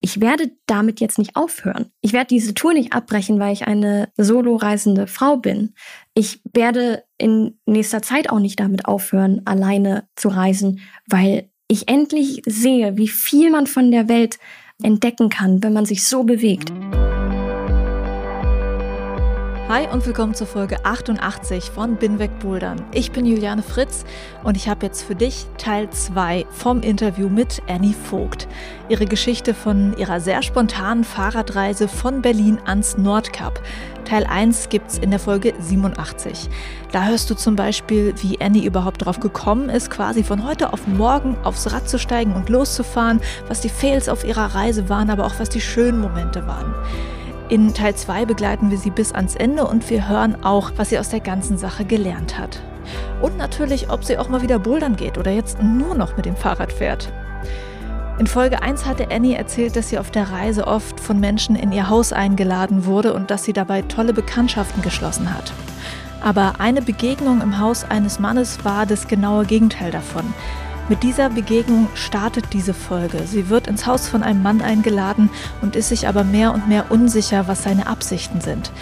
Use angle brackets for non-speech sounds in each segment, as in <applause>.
ich werde damit jetzt nicht aufhören. Ich werde diese Tour nicht abbrechen, weil ich eine solo-reisende Frau bin. Ich werde in nächster Zeit auch nicht damit aufhören, alleine zu reisen, weil ich endlich sehe, wie viel man von der Welt entdecken kann, wenn man sich so bewegt. Hi und willkommen zur Folge 88 von Binweg Bouldern. Ich bin Juliane Fritz und ich habe jetzt für dich Teil 2 vom Interview mit Annie Vogt. Ihre Geschichte von ihrer sehr spontanen Fahrradreise von Berlin ans Nordkap. Teil 1 gibt's in der Folge 87. Da hörst du zum Beispiel, wie Annie überhaupt darauf gekommen ist, quasi von heute auf morgen aufs Rad zu steigen und loszufahren, was die Fails auf ihrer Reise waren, aber auch was die schönen Momente waren. In Teil 2 begleiten wir sie bis ans Ende und wir hören auch, was sie aus der ganzen Sache gelernt hat. Und natürlich, ob sie auch mal wieder bouldern geht oder jetzt nur noch mit dem Fahrrad fährt. In Folge 1 hatte Annie erzählt, dass sie auf der Reise oft von Menschen in ihr Haus eingeladen wurde und dass sie dabei tolle Bekanntschaften geschlossen hat. Aber eine Begegnung im Haus eines Mannes war das genaue Gegenteil davon. Mit dieser Begegnung startet diese Folge. Sie wird ins Haus von einem Mann eingeladen und ist sich aber mehr und mehr unsicher, was seine Absichten sind.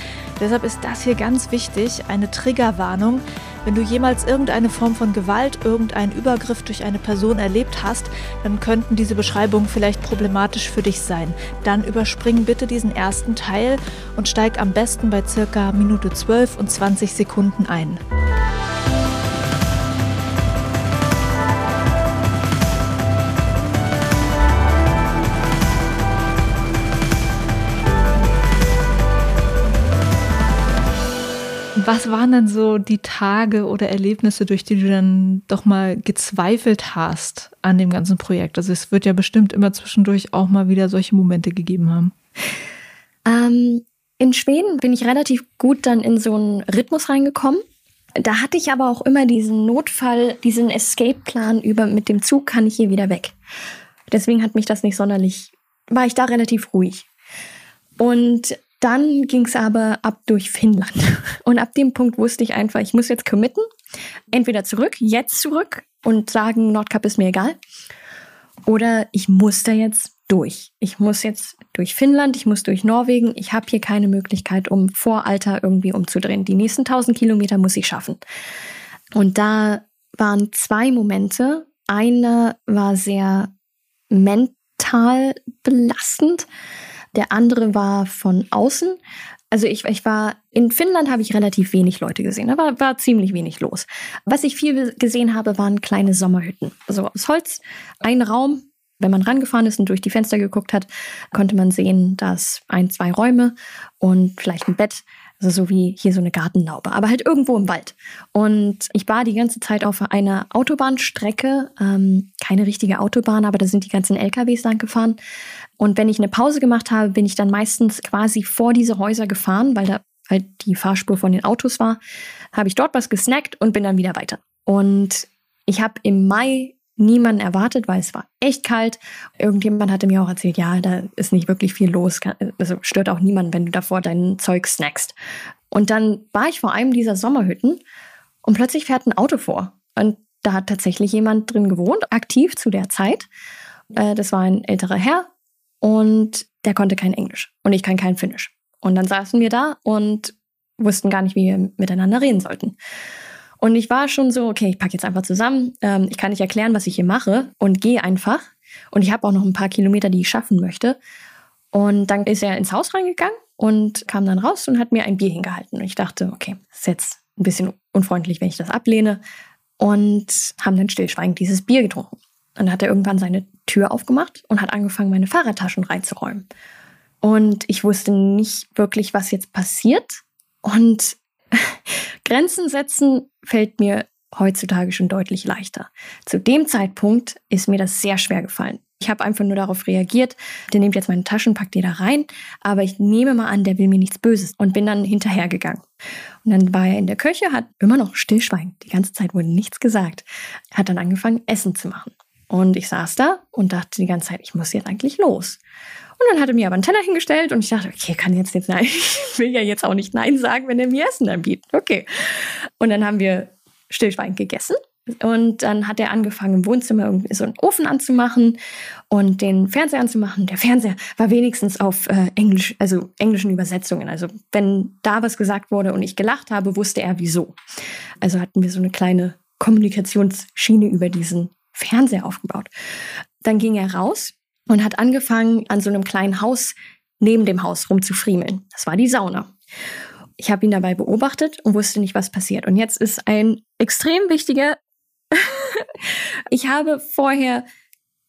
Deshalb ist das hier ganz wichtig, eine Triggerwarnung. Wenn du jemals irgendeine Form von Gewalt, irgendeinen Übergriff durch eine Person erlebt hast, dann könnten diese Beschreibungen vielleicht problematisch für dich sein. Dann überspring bitte diesen ersten Teil und steig am besten bei circa Minute 12 und 20 Sekunden ein. Was waren denn so die Tage oder Erlebnisse, durch die du dann doch mal gezweifelt hast an dem ganzen Projekt? Also es wird ja bestimmt immer zwischendurch auch mal wieder solche Momente gegeben haben. Ähm, in Schweden bin ich relativ gut dann in so einen Rhythmus reingekommen. Da hatte ich aber auch immer diesen Notfall, diesen Escape-Plan über mit dem Zug kann ich hier wieder weg. Deswegen hat mich das nicht sonderlich, war ich da relativ ruhig. Und dann ging es aber ab durch Finnland. <laughs> Und ab dem Punkt wusste ich einfach, ich muss jetzt committen. Entweder zurück, jetzt zurück und sagen, Nordkap ist mir egal. Oder ich muss da jetzt durch. Ich muss jetzt durch Finnland, ich muss durch Norwegen. Ich habe hier keine Möglichkeit, um vor Alter irgendwie umzudrehen. Die nächsten 1000 Kilometer muss ich schaffen. Und da waren zwei Momente. Einer war sehr mental belastend. Der andere war von außen. Also ich, ich war in Finnland habe ich relativ wenig Leute gesehen. Da war, war ziemlich wenig los. Was ich viel gesehen habe, waren kleine Sommerhütten. Also aus Holz, ein Raum. Wenn man rangefahren ist und durch die Fenster geguckt hat, konnte man sehen, dass ein, zwei Räume und vielleicht ein Bett also so wie hier so eine Gartenlaube, aber halt irgendwo im Wald. Und ich war die ganze Zeit auf einer Autobahnstrecke, ähm, keine richtige Autobahn, aber da sind die ganzen LKWs lang gefahren. Und wenn ich eine Pause gemacht habe, bin ich dann meistens quasi vor diese Häuser gefahren, weil da halt die Fahrspur von den Autos war. Habe ich dort was gesnackt und bin dann wieder weiter. Und ich habe im Mai niemanden erwartet, weil es war echt kalt. Irgendjemand hatte mir auch erzählt, ja, da ist nicht wirklich viel los. Also stört auch niemanden, wenn du davor dein Zeug snackst. Und dann war ich vor einem dieser Sommerhütten und plötzlich fährt ein Auto vor. Und da hat tatsächlich jemand drin gewohnt, aktiv zu der Zeit. Äh, das war ein älterer Herr und der konnte kein Englisch und ich kann kein Finnisch. Und dann saßen wir da und wussten gar nicht, wie wir miteinander reden sollten. Und ich war schon so, okay, ich packe jetzt einfach zusammen. Ähm, ich kann nicht erklären, was ich hier mache und gehe einfach. Und ich habe auch noch ein paar Kilometer, die ich schaffen möchte. Und dann ist er ins Haus reingegangen und kam dann raus und hat mir ein Bier hingehalten. Und ich dachte, okay, ist jetzt ein bisschen unfreundlich, wenn ich das ablehne. Und haben dann stillschweigend dieses Bier getrunken. Und dann hat er irgendwann seine Tür aufgemacht und hat angefangen, meine Fahrradtaschen reinzuräumen. Und ich wusste nicht wirklich, was jetzt passiert. Und <laughs> Grenzen setzen fällt mir heutzutage schon deutlich leichter. Zu dem Zeitpunkt ist mir das sehr schwer gefallen. Ich habe einfach nur darauf reagiert, der nimmt jetzt meine Taschen, packt die da rein, aber ich nehme mal an, der will mir nichts Böses und bin dann hinterhergegangen. Und dann war er in der Küche, hat immer noch stillschweigend, die ganze Zeit wurde nichts gesagt, hat dann angefangen, Essen zu machen. Und ich saß da und dachte die ganze Zeit, ich muss jetzt eigentlich los. Und dann hat er mir aber einen Teller hingestellt und ich dachte, okay, kann jetzt jetzt nein. <laughs> Ich will ja jetzt auch nicht nein sagen, wenn er mir Essen anbietet. Okay. Und dann haben wir stillschweigend gegessen. Und dann hat er angefangen, im Wohnzimmer irgendwie so einen Ofen anzumachen und den Fernseher anzumachen. Der Fernseher war wenigstens auf äh, Englisch, also englischen Übersetzungen. Also wenn da was gesagt wurde und ich gelacht habe, wusste er wieso. Also hatten wir so eine kleine Kommunikationsschiene über diesen Fernseher aufgebaut. Dann ging er raus und hat angefangen, an so einem kleinen Haus neben dem Haus rumzufriemeln. Das war die Sauna. Ich habe ihn dabei beobachtet und wusste nicht, was passiert. Und jetzt ist ein extrem wichtiger. <laughs> ich habe vorher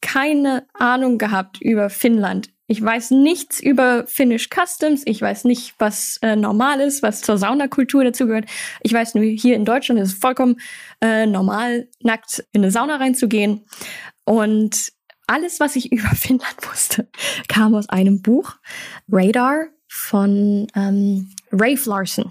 keine Ahnung gehabt über Finnland. Ich weiß nichts über Finnish Customs. Ich weiß nicht, was äh, normal ist, was zur Saunakultur dazugehört. Ich weiß nur, hier in Deutschland ist es vollkommen äh, normal, nackt in eine Sauna reinzugehen. Und alles, was ich <laughs> über Finnland wusste, kam aus einem Buch, Radar von ähm, Rafe Larson.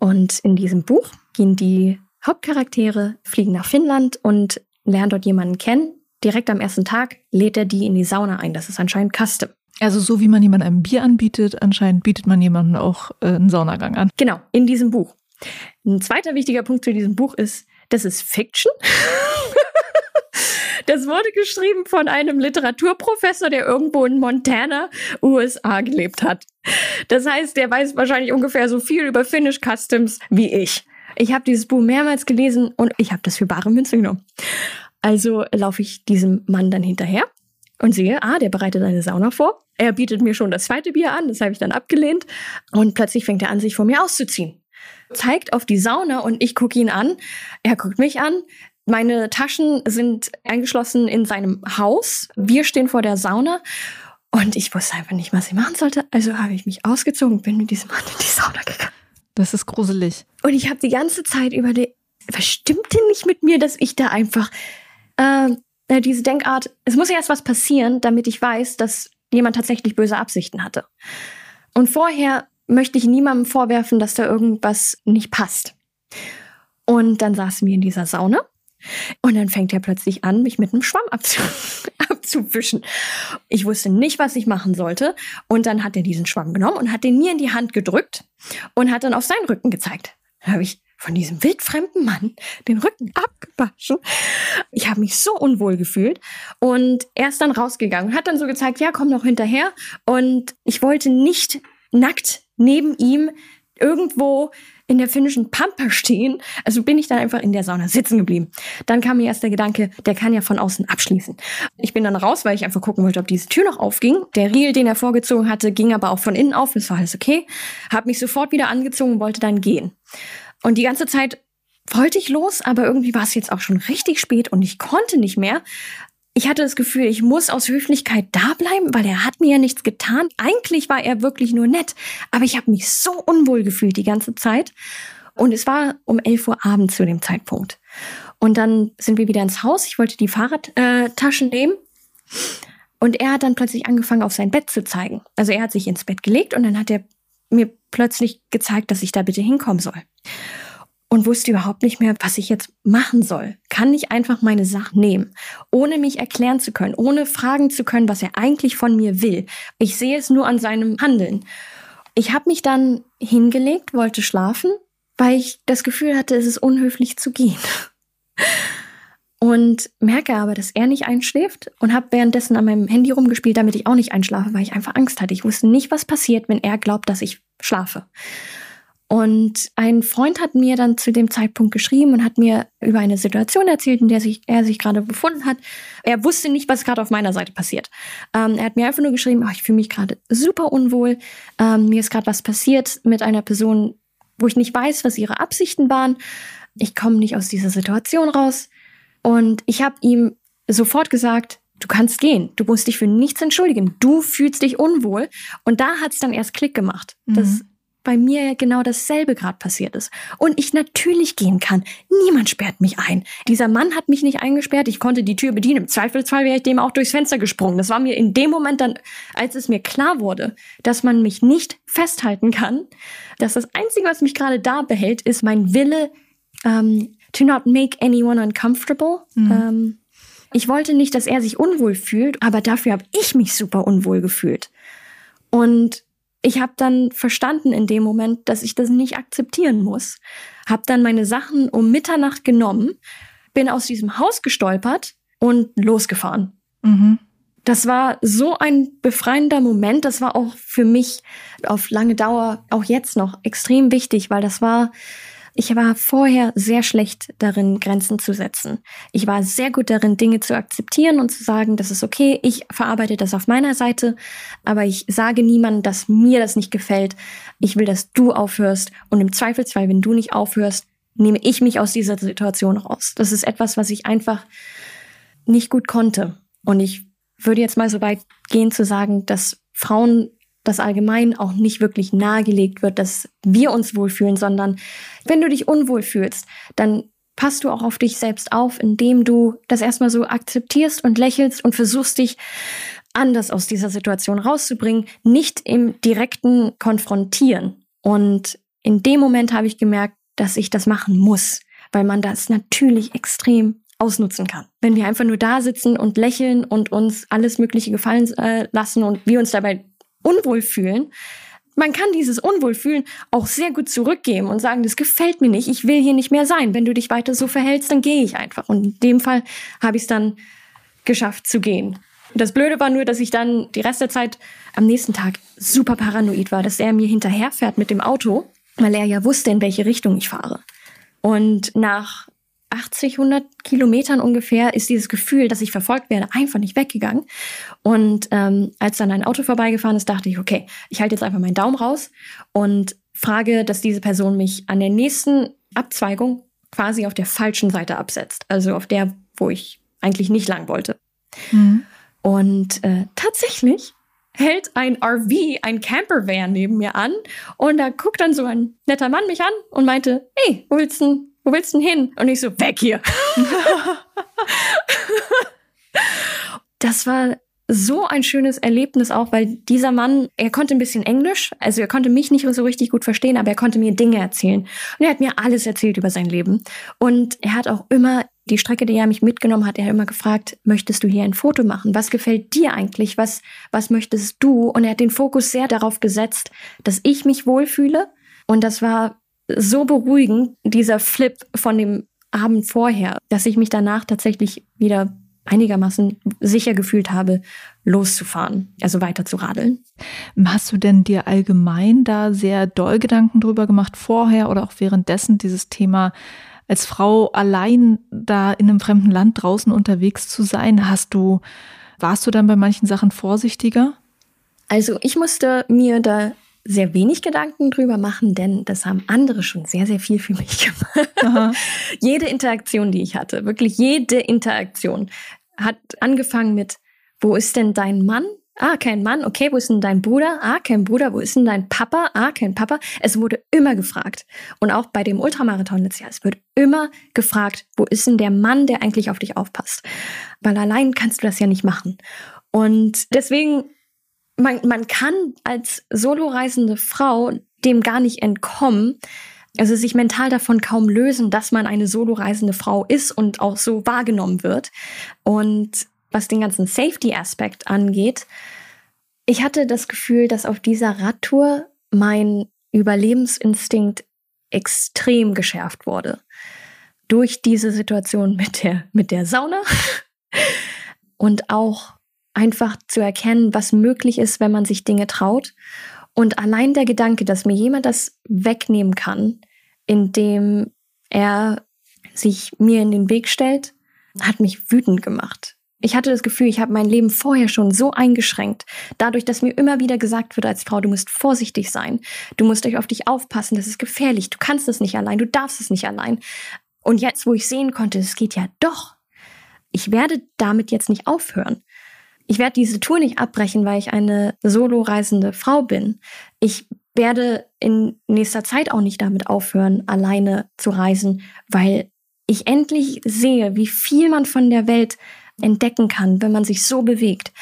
Und in diesem Buch gehen die Hauptcharaktere, fliegen nach Finnland und lernen dort jemanden kennen. Direkt am ersten Tag lädt er die in die Sauna ein. Das ist anscheinend Custom. Also so wie man jemandem ein Bier anbietet, anscheinend bietet man jemandem auch äh, einen Saunagang an. Genau, in diesem Buch. Ein zweiter wichtiger Punkt zu diesem Buch ist, das ist Fiction. <laughs> Das wurde geschrieben von einem Literaturprofessor, der irgendwo in Montana, USA gelebt hat. Das heißt, der weiß wahrscheinlich ungefähr so viel über Finnish Customs wie ich. Ich habe dieses Buch mehrmals gelesen und ich habe das für bare Münze genommen. Also laufe ich diesem Mann dann hinterher und sehe, ah, der bereitet eine Sauna vor. Er bietet mir schon das zweite Bier an, das habe ich dann abgelehnt. Und plötzlich fängt er an, sich vor mir auszuziehen. Zeigt auf die Sauna und ich gucke ihn an. Er guckt mich an. Meine Taschen sind eingeschlossen in seinem Haus. Wir stehen vor der Sauna. Und ich wusste einfach nicht, was ich machen sollte. Also habe ich mich ausgezogen und bin mit diesem Mann in die Sauna gegangen. Das ist gruselig. Und ich habe die ganze Zeit überlegt, was stimmt denn nicht mit mir, dass ich da einfach äh, äh, diese Denkart, es muss ja erst was passieren, damit ich weiß, dass jemand tatsächlich böse Absichten hatte. Und vorher möchte ich niemandem vorwerfen, dass da irgendwas nicht passt. Und dann saßen wir in dieser Sauna und dann fängt er plötzlich an, mich mit einem Schwamm abzu <laughs> abzuwischen. Ich wusste nicht, was ich machen sollte. Und dann hat er diesen Schwamm genommen und hat den mir in die Hand gedrückt und hat dann auf seinen Rücken gezeigt. Dann habe ich von diesem wildfremden Mann den Rücken abgewaschen. Ich habe mich so unwohl gefühlt und er ist dann rausgegangen hat dann so gezeigt, ja, komm noch hinterher. Und ich wollte nicht nackt neben ihm irgendwo in der finnischen Pampa stehen. Also bin ich dann einfach in der Sauna sitzen geblieben. Dann kam mir erst der Gedanke, der kann ja von außen abschließen. Ich bin dann raus, weil ich einfach gucken wollte, ob diese Tür noch aufging. Der Riegel, den er vorgezogen hatte, ging aber auch von innen auf. Das war alles okay. Hab mich sofort wieder angezogen und wollte dann gehen. Und die ganze Zeit wollte ich los, aber irgendwie war es jetzt auch schon richtig spät und ich konnte nicht mehr ich hatte das Gefühl, ich muss aus Höflichkeit da bleiben, weil er hat mir ja nichts getan. Eigentlich war er wirklich nur nett, aber ich habe mich so unwohl gefühlt die ganze Zeit. Und es war um 11 Uhr abends zu dem Zeitpunkt. Und dann sind wir wieder ins Haus. Ich wollte die Fahrradtaschen nehmen. Und er hat dann plötzlich angefangen, auf sein Bett zu zeigen. Also er hat sich ins Bett gelegt und dann hat er mir plötzlich gezeigt, dass ich da bitte hinkommen soll und wusste überhaupt nicht mehr, was ich jetzt machen soll. Kann ich einfach meine Sachen nehmen, ohne mich erklären zu können, ohne fragen zu können, was er eigentlich von mir will. Ich sehe es nur an seinem Handeln. Ich habe mich dann hingelegt, wollte schlafen, weil ich das Gefühl hatte, es ist unhöflich zu gehen. Und merke aber, dass er nicht einschläft und habe währenddessen an meinem Handy rumgespielt, damit ich auch nicht einschlafe, weil ich einfach Angst hatte. Ich wusste nicht, was passiert, wenn er glaubt, dass ich schlafe. Und ein Freund hat mir dann zu dem Zeitpunkt geschrieben und hat mir über eine Situation erzählt, in der sich, er sich gerade befunden hat. Er wusste nicht, was gerade auf meiner Seite passiert. Ähm, er hat mir einfach nur geschrieben, oh, ich fühle mich gerade super unwohl. Ähm, mir ist gerade was passiert mit einer Person, wo ich nicht weiß, was ihre Absichten waren. Ich komme nicht aus dieser Situation raus. Und ich habe ihm sofort gesagt, du kannst gehen. Du musst dich für nichts entschuldigen. Du fühlst dich unwohl. Und da hat es dann erst Klick gemacht. Mhm. Das bei mir genau dasselbe gerade passiert ist. Und ich natürlich gehen kann. Niemand sperrt mich ein. Dieser Mann hat mich nicht eingesperrt. Ich konnte die Tür bedienen. Im Zweifelsfall wäre ich dem auch durchs Fenster gesprungen. Das war mir in dem Moment dann, als es mir klar wurde, dass man mich nicht festhalten kann, dass das Einzige, was mich gerade da behält, ist mein Wille, ähm, to not make anyone uncomfortable. Mhm. Ähm, ich wollte nicht, dass er sich unwohl fühlt, aber dafür habe ich mich super unwohl gefühlt. Und ich habe dann verstanden in dem Moment, dass ich das nicht akzeptieren muss. Hab dann meine Sachen um Mitternacht genommen, bin aus diesem Haus gestolpert und losgefahren. Mhm. Das war so ein befreiender Moment. Das war auch für mich auf lange Dauer, auch jetzt noch, extrem wichtig, weil das war ich war vorher sehr schlecht darin, Grenzen zu setzen. Ich war sehr gut darin, Dinge zu akzeptieren und zu sagen, das ist okay, ich verarbeite das auf meiner Seite, aber ich sage niemandem, dass mir das nicht gefällt. Ich will, dass du aufhörst und im Zweifelsfall, wenn du nicht aufhörst, nehme ich mich aus dieser Situation raus. Das ist etwas, was ich einfach nicht gut konnte. Und ich würde jetzt mal so weit gehen zu sagen, dass Frauen das allgemein auch nicht wirklich nahegelegt wird, dass wir uns wohlfühlen, sondern wenn du dich unwohl fühlst, dann passt du auch auf dich selbst auf, indem du das erstmal so akzeptierst und lächelst und versuchst dich anders aus dieser Situation rauszubringen, nicht im direkten Konfrontieren. Und in dem Moment habe ich gemerkt, dass ich das machen muss, weil man das natürlich extrem ausnutzen kann. Wenn wir einfach nur da sitzen und lächeln und uns alles Mögliche gefallen äh, lassen und wir uns dabei unwohl fühlen, man kann dieses Unwohlfühlen auch sehr gut zurückgeben und sagen, das gefällt mir nicht, ich will hier nicht mehr sein. Wenn du dich weiter so verhältst, dann gehe ich einfach. Und in dem Fall habe ich es dann geschafft zu gehen. Das Blöde war nur, dass ich dann die Rest der Zeit am nächsten Tag super paranoid war, dass er mir hinterherfährt mit dem Auto, weil er ja wusste, in welche Richtung ich fahre. Und nach 80, 100 Kilometern ungefähr ist dieses Gefühl, dass ich verfolgt werde, einfach nicht weggegangen. Und ähm, als dann ein Auto vorbeigefahren ist, dachte ich, okay, ich halte jetzt einfach meinen Daumen raus und frage, dass diese Person mich an der nächsten Abzweigung quasi auf der falschen Seite absetzt. Also auf der, wo ich eigentlich nicht lang wollte. Mhm. Und äh, tatsächlich hält ein RV, ein Campervan neben mir an und da guckt dann so ein netter Mann mich an und meinte, hey, wo willst du wo willst du denn hin? Und ich so, weg hier. das war so ein schönes Erlebnis auch, weil dieser Mann, er konnte ein bisschen Englisch, also er konnte mich nicht so richtig gut verstehen, aber er konnte mir Dinge erzählen. Und er hat mir alles erzählt über sein Leben. Und er hat auch immer die Strecke, die er mich mitgenommen hat, er hat immer gefragt, möchtest du hier ein Foto machen? Was gefällt dir eigentlich? Was, was möchtest du? Und er hat den Fokus sehr darauf gesetzt, dass ich mich wohlfühle. Und das war so beruhigend, dieser Flip von dem Abend vorher, dass ich mich danach tatsächlich wieder einigermaßen sicher gefühlt habe, loszufahren, also weiter zu radeln. Hast du denn dir allgemein da sehr doll Gedanken drüber gemacht, vorher oder auch währenddessen dieses Thema als Frau allein da in einem fremden Land draußen unterwegs zu sein? Hast du, warst du dann bei manchen Sachen vorsichtiger? Also ich musste mir da sehr wenig Gedanken drüber machen, denn das haben andere schon sehr, sehr viel für mich <laughs> gemacht. jede Interaktion, die ich hatte, wirklich jede Interaktion hat angefangen mit, wo ist denn dein Mann? Ah, kein Mann. Okay, wo ist denn dein Bruder? Ah, kein Bruder. Wo ist denn dein Papa? Ah, kein Papa. Es wurde immer gefragt. Und auch bei dem Ultramarathon letztes Jahr, es wird immer gefragt, wo ist denn der Mann, der eigentlich auf dich aufpasst? Weil allein kannst du das ja nicht machen. Und deswegen man, man kann als soloreisende Frau dem gar nicht entkommen, also sich mental davon kaum lösen, dass man eine soloreisende Frau ist und auch so wahrgenommen wird. Und was den ganzen Safety-Aspekt angeht, ich hatte das Gefühl, dass auf dieser Radtour mein Überlebensinstinkt extrem geschärft wurde. Durch diese Situation mit der, mit der Sauna <laughs> und auch einfach zu erkennen, was möglich ist, wenn man sich Dinge traut. Und allein der Gedanke, dass mir jemand das wegnehmen kann, indem er sich mir in den Weg stellt, hat mich wütend gemacht. Ich hatte das Gefühl, ich habe mein Leben vorher schon so eingeschränkt, dadurch, dass mir immer wieder gesagt wird als Frau, du musst vorsichtig sein, du musst euch auf dich aufpassen, das ist gefährlich, du kannst es nicht allein, du darfst es nicht allein. Und jetzt, wo ich sehen konnte, es geht ja doch, ich werde damit jetzt nicht aufhören. Ich werde diese Tour nicht abbrechen, weil ich eine solo reisende Frau bin. Ich werde in nächster Zeit auch nicht damit aufhören, alleine zu reisen, weil ich endlich sehe, wie viel man von der Welt entdecken kann, wenn man sich so bewegt.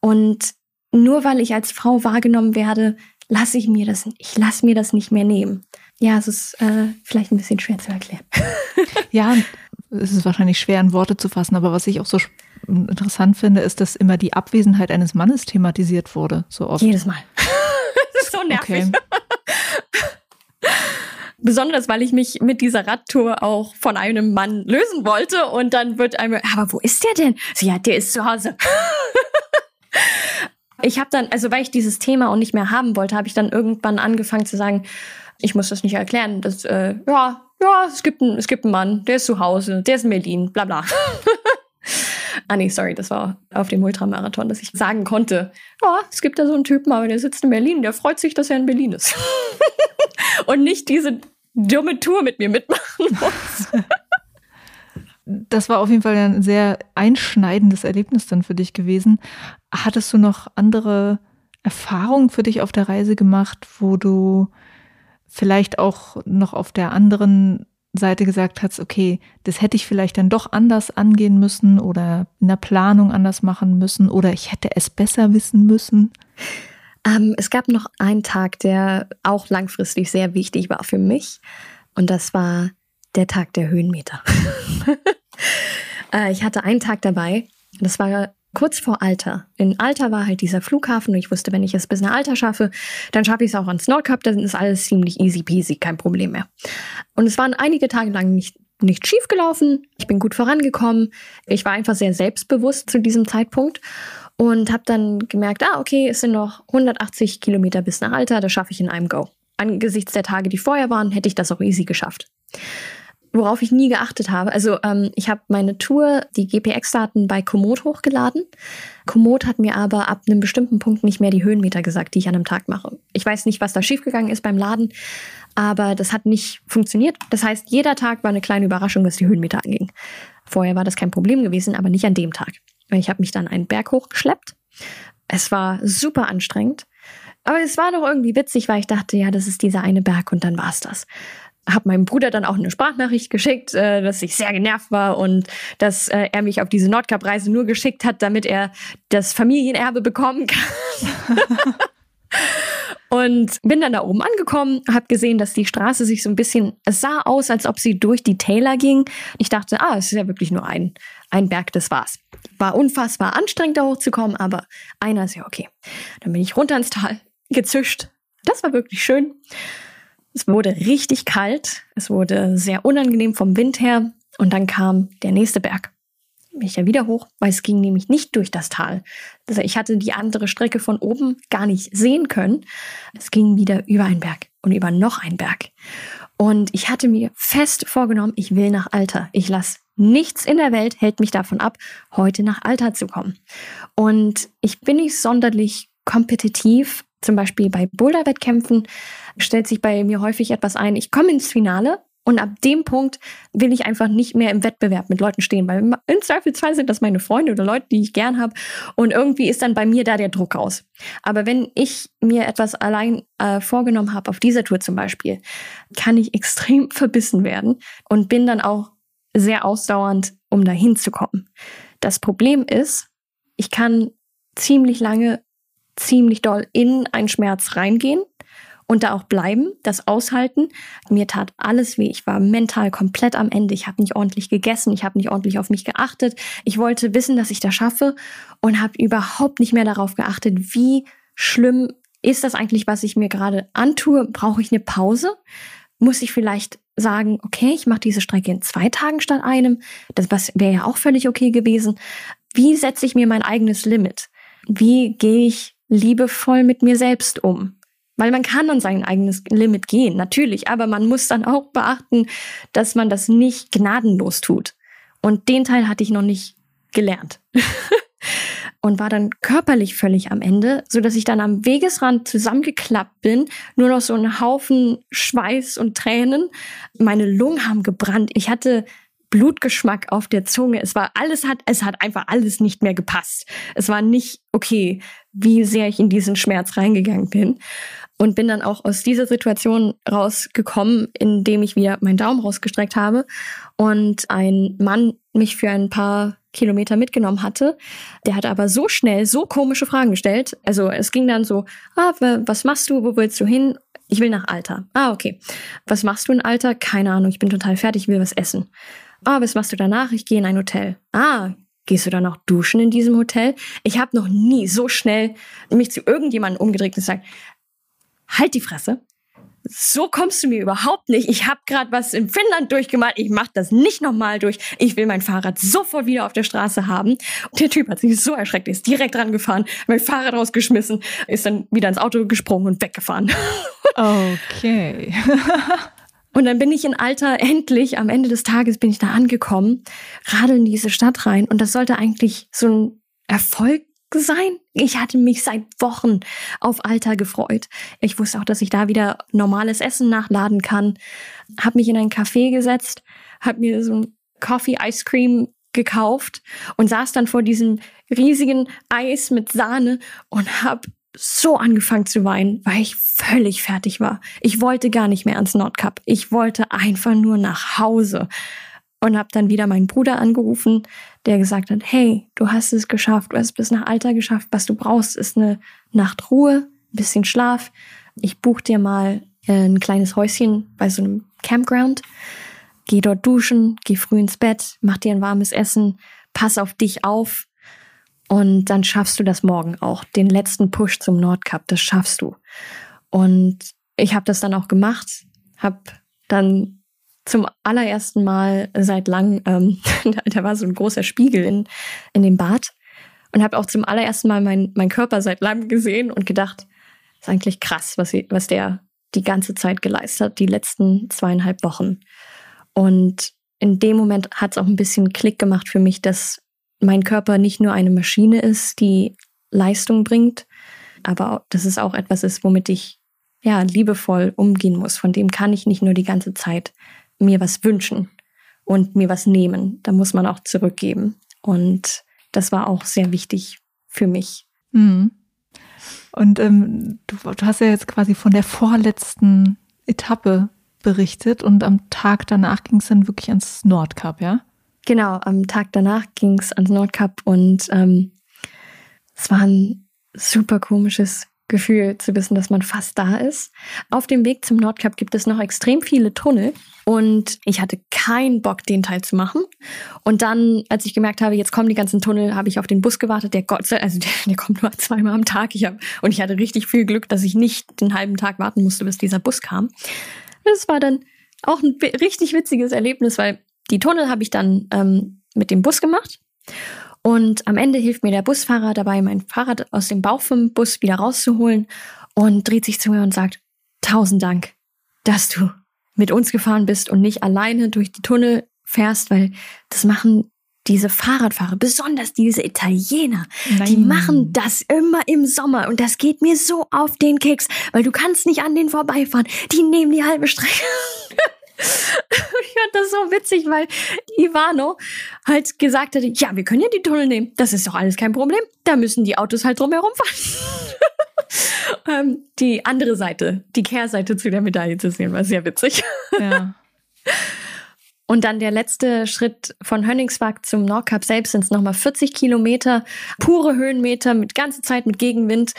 Und nur weil ich als Frau wahrgenommen werde, lasse ich mir das, ich lasse mir das nicht mehr nehmen. Ja, es ist äh, vielleicht ein bisschen schwer zu erklären. <laughs> ja, es ist wahrscheinlich schwer in Worte zu fassen, aber was ich auch so interessant finde, ist, dass immer die Abwesenheit eines Mannes thematisiert wurde, so oft. Jedes Mal. <laughs> das ist so nervig. Okay. <laughs> Besonders, weil ich mich mit dieser Radtour auch von einem Mann lösen wollte und dann wird einem, aber wo ist der denn? So, ja, der ist zu Hause. <laughs> ich habe dann, also weil ich dieses Thema auch nicht mehr haben wollte, habe ich dann irgendwann angefangen zu sagen, ich muss das nicht erklären. Das, äh, ja, ja, es gibt, einen, es gibt einen Mann, der ist zu Hause, der ist in Berlin, bla bla. Ah nee, sorry, das war auf dem Ultramarathon, dass ich sagen konnte, ja, es gibt da so einen Typen, aber der sitzt in Berlin, der freut sich, dass er in Berlin ist. <laughs> Und nicht diese dumme Tour mit mir mitmachen muss. das war auf jeden Fall ein sehr einschneidendes Erlebnis dann für dich gewesen. Hattest du noch andere Erfahrungen für dich auf der Reise gemacht, wo du vielleicht auch noch auf der anderen Seite gesagt hast, okay, das hätte ich vielleicht dann doch anders angehen müssen oder in der Planung anders machen müssen oder ich hätte es besser wissen müssen? Ähm, es gab noch einen Tag, der auch langfristig sehr wichtig war für mich und das war der Tag der Höhenmeter. <laughs> äh, ich hatte einen Tag dabei, das war kurz vor Alter. In Alter war halt dieser Flughafen und ich wusste, wenn ich es bis nach Alter schaffe, dann schaffe ich es auch ans Nordkap, dann ist alles ziemlich easy peasy, kein Problem mehr. Und es waren einige Tage lang nicht nicht schief gelaufen. Ich bin gut vorangekommen. Ich war einfach sehr selbstbewusst zu diesem Zeitpunkt und habe dann gemerkt, ah, okay, es sind noch 180 Kilometer bis nach Alter, das schaffe ich in einem Go. Angesichts der Tage, die vorher waren, hätte ich das auch easy geschafft worauf ich nie geachtet habe. Also ähm, ich habe meine Tour, die GPX-Daten bei Komoot hochgeladen. Komoot hat mir aber ab einem bestimmten Punkt nicht mehr die Höhenmeter gesagt, die ich an einem Tag mache. Ich weiß nicht, was da schiefgegangen ist beim Laden, aber das hat nicht funktioniert. Das heißt, jeder Tag war eine kleine Überraschung, was die Höhenmeter anging. Vorher war das kein Problem gewesen, aber nicht an dem Tag. Ich habe mich dann einen Berg hochgeschleppt. Es war super anstrengend. Aber es war doch irgendwie witzig, weil ich dachte, ja, das ist dieser eine Berg und dann war's das habe meinem Bruder dann auch eine Sprachnachricht geschickt, äh, dass ich sehr genervt war und dass äh, er mich auf diese Nordkap-Reise nur geschickt hat, damit er das Familienerbe bekommen kann. <laughs> und bin dann da oben angekommen, habe gesehen, dass die Straße sich so ein bisschen, es sah aus, als ob sie durch die Täler ging. Ich dachte, ah, es ist ja wirklich nur ein, ein Berg, das war's. War unfassbar anstrengend da hochzukommen, aber einer ist ja okay. Dann bin ich runter ins Tal, gezischt. Das war wirklich schön. Es wurde richtig kalt, es wurde sehr unangenehm vom Wind her und dann kam der nächste Berg. Bin ich ja wieder hoch, weil es ging nämlich nicht durch das Tal. Also ich hatte die andere Strecke von oben gar nicht sehen können. Es ging wieder über einen Berg und über noch einen Berg. Und ich hatte mir fest vorgenommen, ich will nach Alter. Ich lasse nichts in der Welt hält mich davon ab, heute nach Alter zu kommen. Und ich bin nicht sonderlich kompetitiv, zum Beispiel bei Boulder-Wettkämpfen stellt sich bei mir häufig etwas ein, ich komme ins Finale und ab dem Punkt will ich einfach nicht mehr im Wettbewerb mit Leuten stehen, weil im Zweifelsfall sind das meine Freunde oder Leute, die ich gern habe und irgendwie ist dann bei mir da der Druck raus. Aber wenn ich mir etwas allein äh, vorgenommen habe, auf dieser Tour zum Beispiel, kann ich extrem <laughs> verbissen werden und bin dann auch sehr ausdauernd, um da hinzukommen. Das Problem ist, ich kann ziemlich lange, ziemlich doll in einen Schmerz reingehen und da auch bleiben, das aushalten. Mir tat alles weh. Ich war mental komplett am Ende. Ich habe nicht ordentlich gegessen, ich habe nicht ordentlich auf mich geachtet. Ich wollte wissen, dass ich das schaffe und habe überhaupt nicht mehr darauf geachtet, wie schlimm ist das eigentlich, was ich mir gerade antue? Brauche ich eine Pause? Muss ich vielleicht sagen, okay, ich mache diese Strecke in zwei Tagen statt einem? Das wäre ja auch völlig okay gewesen. Wie setze ich mir mein eigenes Limit? Wie gehe ich liebevoll mit mir selbst um? Weil man kann an sein eigenes Limit gehen, natürlich, aber man muss dann auch beachten, dass man das nicht gnadenlos tut. Und den Teil hatte ich noch nicht gelernt. <laughs> und war dann körperlich völlig am Ende, so dass ich dann am Wegesrand zusammengeklappt bin, nur noch so ein Haufen Schweiß und Tränen. Meine Lungen haben gebrannt. Ich hatte Blutgeschmack auf der Zunge. Es war alles hat, es hat einfach alles nicht mehr gepasst. Es war nicht okay. Wie sehr ich in diesen Schmerz reingegangen bin. Und bin dann auch aus dieser Situation rausgekommen, indem ich wieder meinen Daumen rausgestreckt habe und ein Mann mich für ein paar Kilometer mitgenommen hatte. Der hat aber so schnell so komische Fragen gestellt. Also es ging dann so, ah, was machst du, wo willst du hin? Ich will nach Alter. Ah, okay. Was machst du in Alter? Keine Ahnung, ich bin total fertig, ich will was essen. Ah, was machst du danach? Ich gehe in ein Hotel. Ah, Gehst du dann auch duschen in diesem Hotel? Ich habe noch nie so schnell mich zu irgendjemandem umgedreht und gesagt, halt die Fresse. So kommst du mir überhaupt nicht. Ich habe gerade was in Finnland durchgemacht. Ich mache das nicht nochmal durch. Ich will mein Fahrrad sofort wieder auf der Straße haben. Und der Typ hat sich so erschreckt, ist direkt rangefahren, mein Fahrrad rausgeschmissen, ist dann wieder ins Auto gesprungen und weggefahren. <laughs> Okay. <laughs> Und dann bin ich in Alter endlich, am Ende des Tages bin ich da angekommen, radel in diese Stadt rein und das sollte eigentlich so ein Erfolg sein. Ich hatte mich seit Wochen auf Alter gefreut. Ich wusste auch, dass ich da wieder normales Essen nachladen kann. Hab mich in ein Café gesetzt, hab mir so ein Coffee Ice Cream gekauft und saß dann vor diesem riesigen Eis mit Sahne und hab so angefangen zu weinen, weil ich völlig fertig war. Ich wollte gar nicht mehr ans Nordkap. Ich wollte einfach nur nach Hause und habe dann wieder meinen Bruder angerufen, der gesagt hat, hey, du hast es geschafft, du hast es bis nach Alter geschafft. Was du brauchst, ist eine Nacht Ruhe, ein bisschen Schlaf. Ich buche dir mal äh, ein kleines Häuschen bei so einem Campground. Geh dort duschen, geh früh ins Bett, mach dir ein warmes Essen, pass auf dich auf und dann schaffst du das morgen auch. Den letzten Push zum Nordkap, das schaffst du. Und ich habe das dann auch gemacht, habe dann zum allerersten Mal seit langem, <laughs> ähm, da war so ein großer Spiegel in, in dem Bad und habe auch zum allerersten Mal meinen mein Körper seit langem gesehen und gedacht, ist eigentlich krass, was, sie, was der die ganze Zeit geleistet hat, die letzten zweieinhalb Wochen. Und in dem Moment hat es auch ein bisschen Klick gemacht für mich, dass mein Körper nicht nur eine Maschine ist, die Leistung bringt, aber dass es auch etwas ist, womit ich ja liebevoll umgehen muss. Von dem kann ich nicht nur die ganze Zeit mir was wünschen und mir was nehmen. Da muss man auch zurückgeben. Und das war auch sehr wichtig für mich. Mhm. Und ähm, du, du hast ja jetzt quasi von der vorletzten Etappe berichtet und am Tag danach ging es dann wirklich ans Nordkap, ja? Genau, am Tag danach ging es ans Nordkap und ähm, es war ein super komisches Gefühl zu wissen, dass man fast da ist. Auf dem Weg zum Nordkap gibt es noch extrem viele Tunnel und ich hatte keinen Bock, den Teil zu machen. Und dann, als ich gemerkt habe, jetzt kommen die ganzen Tunnel, habe ich auf den Bus gewartet. Der Gott sei also der, der kommt nur zweimal am Tag. Ich hab, und ich hatte richtig viel Glück, dass ich nicht den halben Tag warten musste, bis dieser Bus kam. Das war dann auch ein richtig witziges Erlebnis, weil die Tunnel habe ich dann ähm, mit dem Bus gemacht. Und am Ende hilft mir der Busfahrer dabei, mein Fahrrad aus dem Bauch vom Bus wieder rauszuholen und dreht sich zu mir und sagt, tausend Dank, dass du mit uns gefahren bist und nicht alleine durch die Tunnel fährst, weil das machen diese Fahrradfahrer, besonders diese Italiener, Nein. die machen das immer im Sommer und das geht mir so auf den Keks, weil du kannst nicht an denen vorbeifahren. Die nehmen die halbe Strecke. <laughs> <laughs> ich fand das so witzig, weil Ivano halt gesagt hatte, ja, wir können ja die Tunnel nehmen. Das ist doch alles kein Problem. Da müssen die Autos halt drumherum fahren. <laughs> ähm, die andere Seite, die Kehrseite zu der Medaille zu sehen, war sehr witzig. Ja. <laughs> Und dann der letzte Schritt von Hönningswag zum Nordkap selbst sind es nochmal 40 Kilometer, pure Höhenmeter mit ganze Zeit mit Gegenwind.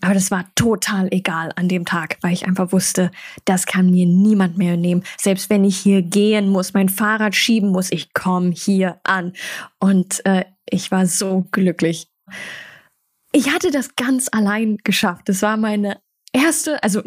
Aber das war total egal an dem Tag, weil ich einfach wusste, das kann mir niemand mehr nehmen. Selbst wenn ich hier gehen muss, mein Fahrrad schieben muss, ich komme hier an. Und äh, ich war so glücklich. Ich hatte das ganz allein geschafft. Das war meine erste, also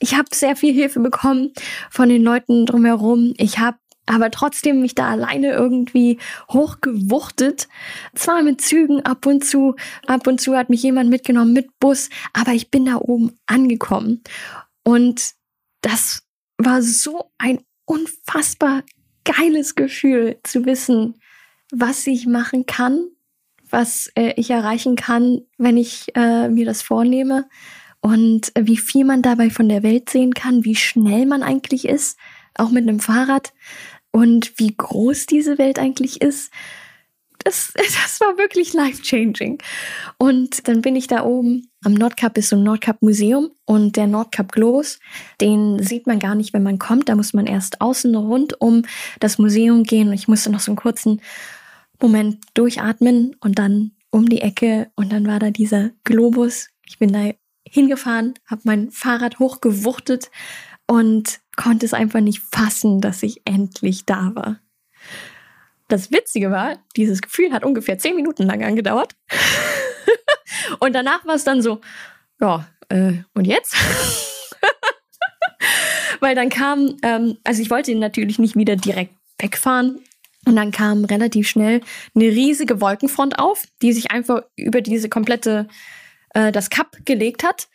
ich habe sehr viel Hilfe bekommen von den Leuten drumherum. Ich habe aber trotzdem mich da alleine irgendwie hochgewuchtet. Zwar mit Zügen ab und zu, ab und zu hat mich jemand mitgenommen mit Bus, aber ich bin da oben angekommen. Und das war so ein unfassbar geiles Gefühl zu wissen, was ich machen kann, was äh, ich erreichen kann, wenn ich äh, mir das vornehme und wie viel man dabei von der Welt sehen kann, wie schnell man eigentlich ist, auch mit einem Fahrrad und wie groß diese Welt eigentlich ist. das, <laughs> das war wirklich life-changing. Und dann bin ich da oben. Am Nordkap ist so ein Nordkap-Museum und der Nordkap Globus, den sieht man gar nicht, wenn man kommt. Da muss man erst außen rund um das Museum gehen. Und ich musste noch so einen kurzen Moment durchatmen und dann um die Ecke und dann war da dieser Globus. Ich bin da hingefahren, habe mein Fahrrad hochgewuchtet und konnte es einfach nicht fassen, dass ich endlich da war. Das Witzige war, dieses Gefühl hat ungefähr zehn Minuten lang angedauert. <laughs> und danach war es dann so, ja, äh, und jetzt? <laughs> Weil dann kam, ähm, also ich wollte natürlich nicht wieder direkt wegfahren. Und dann kam relativ schnell eine riesige Wolkenfront auf, die sich einfach über diese komplette, äh, das Kap gelegt hat.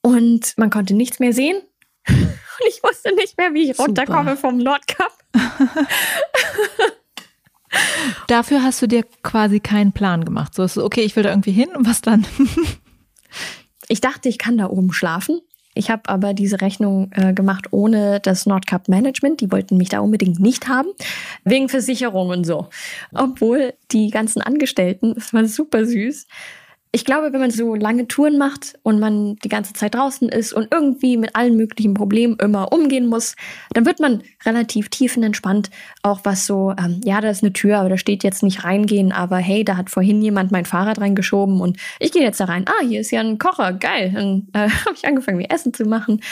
Und man konnte nichts mehr sehen. Und ich wusste nicht mehr, wie ich Super. runterkomme vom Nordkap. <laughs> Dafür hast du dir quasi keinen Plan gemacht. So ist es, okay, ich will da irgendwie hin und was dann? <laughs> ich dachte, ich kann da oben schlafen. Ich habe aber diese Rechnung äh, gemacht ohne das Nordcup Management. Die wollten mich da unbedingt nicht haben, wegen Versicherung und so. Obwohl die ganzen Angestellten, das war super süß, ich glaube, wenn man so lange Touren macht und man die ganze Zeit draußen ist und irgendwie mit allen möglichen Problemen immer umgehen muss, dann wird man relativ tiefenentspannt. Auch was so, ähm, ja, da ist eine Tür, aber da steht jetzt nicht reingehen, aber hey, da hat vorhin jemand mein Fahrrad reingeschoben und ich gehe jetzt da rein. Ah, hier ist ja ein Kocher, geil. Dann äh, <laughs> habe ich angefangen, mir Essen zu machen.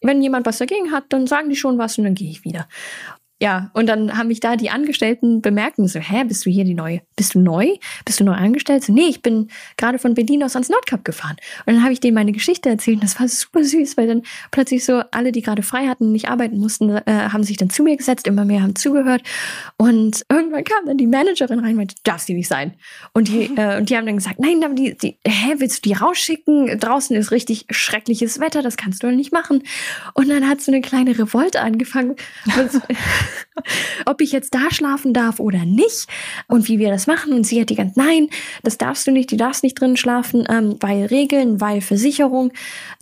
Wenn jemand was dagegen hat, dann sagen die schon was und dann gehe ich wieder. Ja, und dann haben mich da die Angestellten bemerkt und so, hä, bist du hier die neue? Bist du neu? Bist du neu angestellt? So, nee, ich bin gerade von Berlin aus ans Nordkap gefahren. Und dann habe ich denen meine Geschichte erzählt und das war super süß, weil dann plötzlich so alle, die gerade frei hatten und nicht arbeiten mussten, äh, haben sich dann zu mir gesetzt, immer mehr haben zugehört. Und irgendwann kam dann die Managerin rein und meinte, darf sie nicht sein. Und die, <laughs> äh, und die haben dann gesagt, nein, aber die, die, hä, willst du die rausschicken? Draußen ist richtig schreckliches Wetter, das kannst du doch nicht machen. Und dann hat so eine kleine Revolte angefangen. <laughs> <laughs> ob ich jetzt da schlafen darf oder nicht und wie wir das machen. Und sie hat die ganze, nein, das darfst du nicht, du darfst nicht drin schlafen, ähm, weil Regeln, weil Versicherung.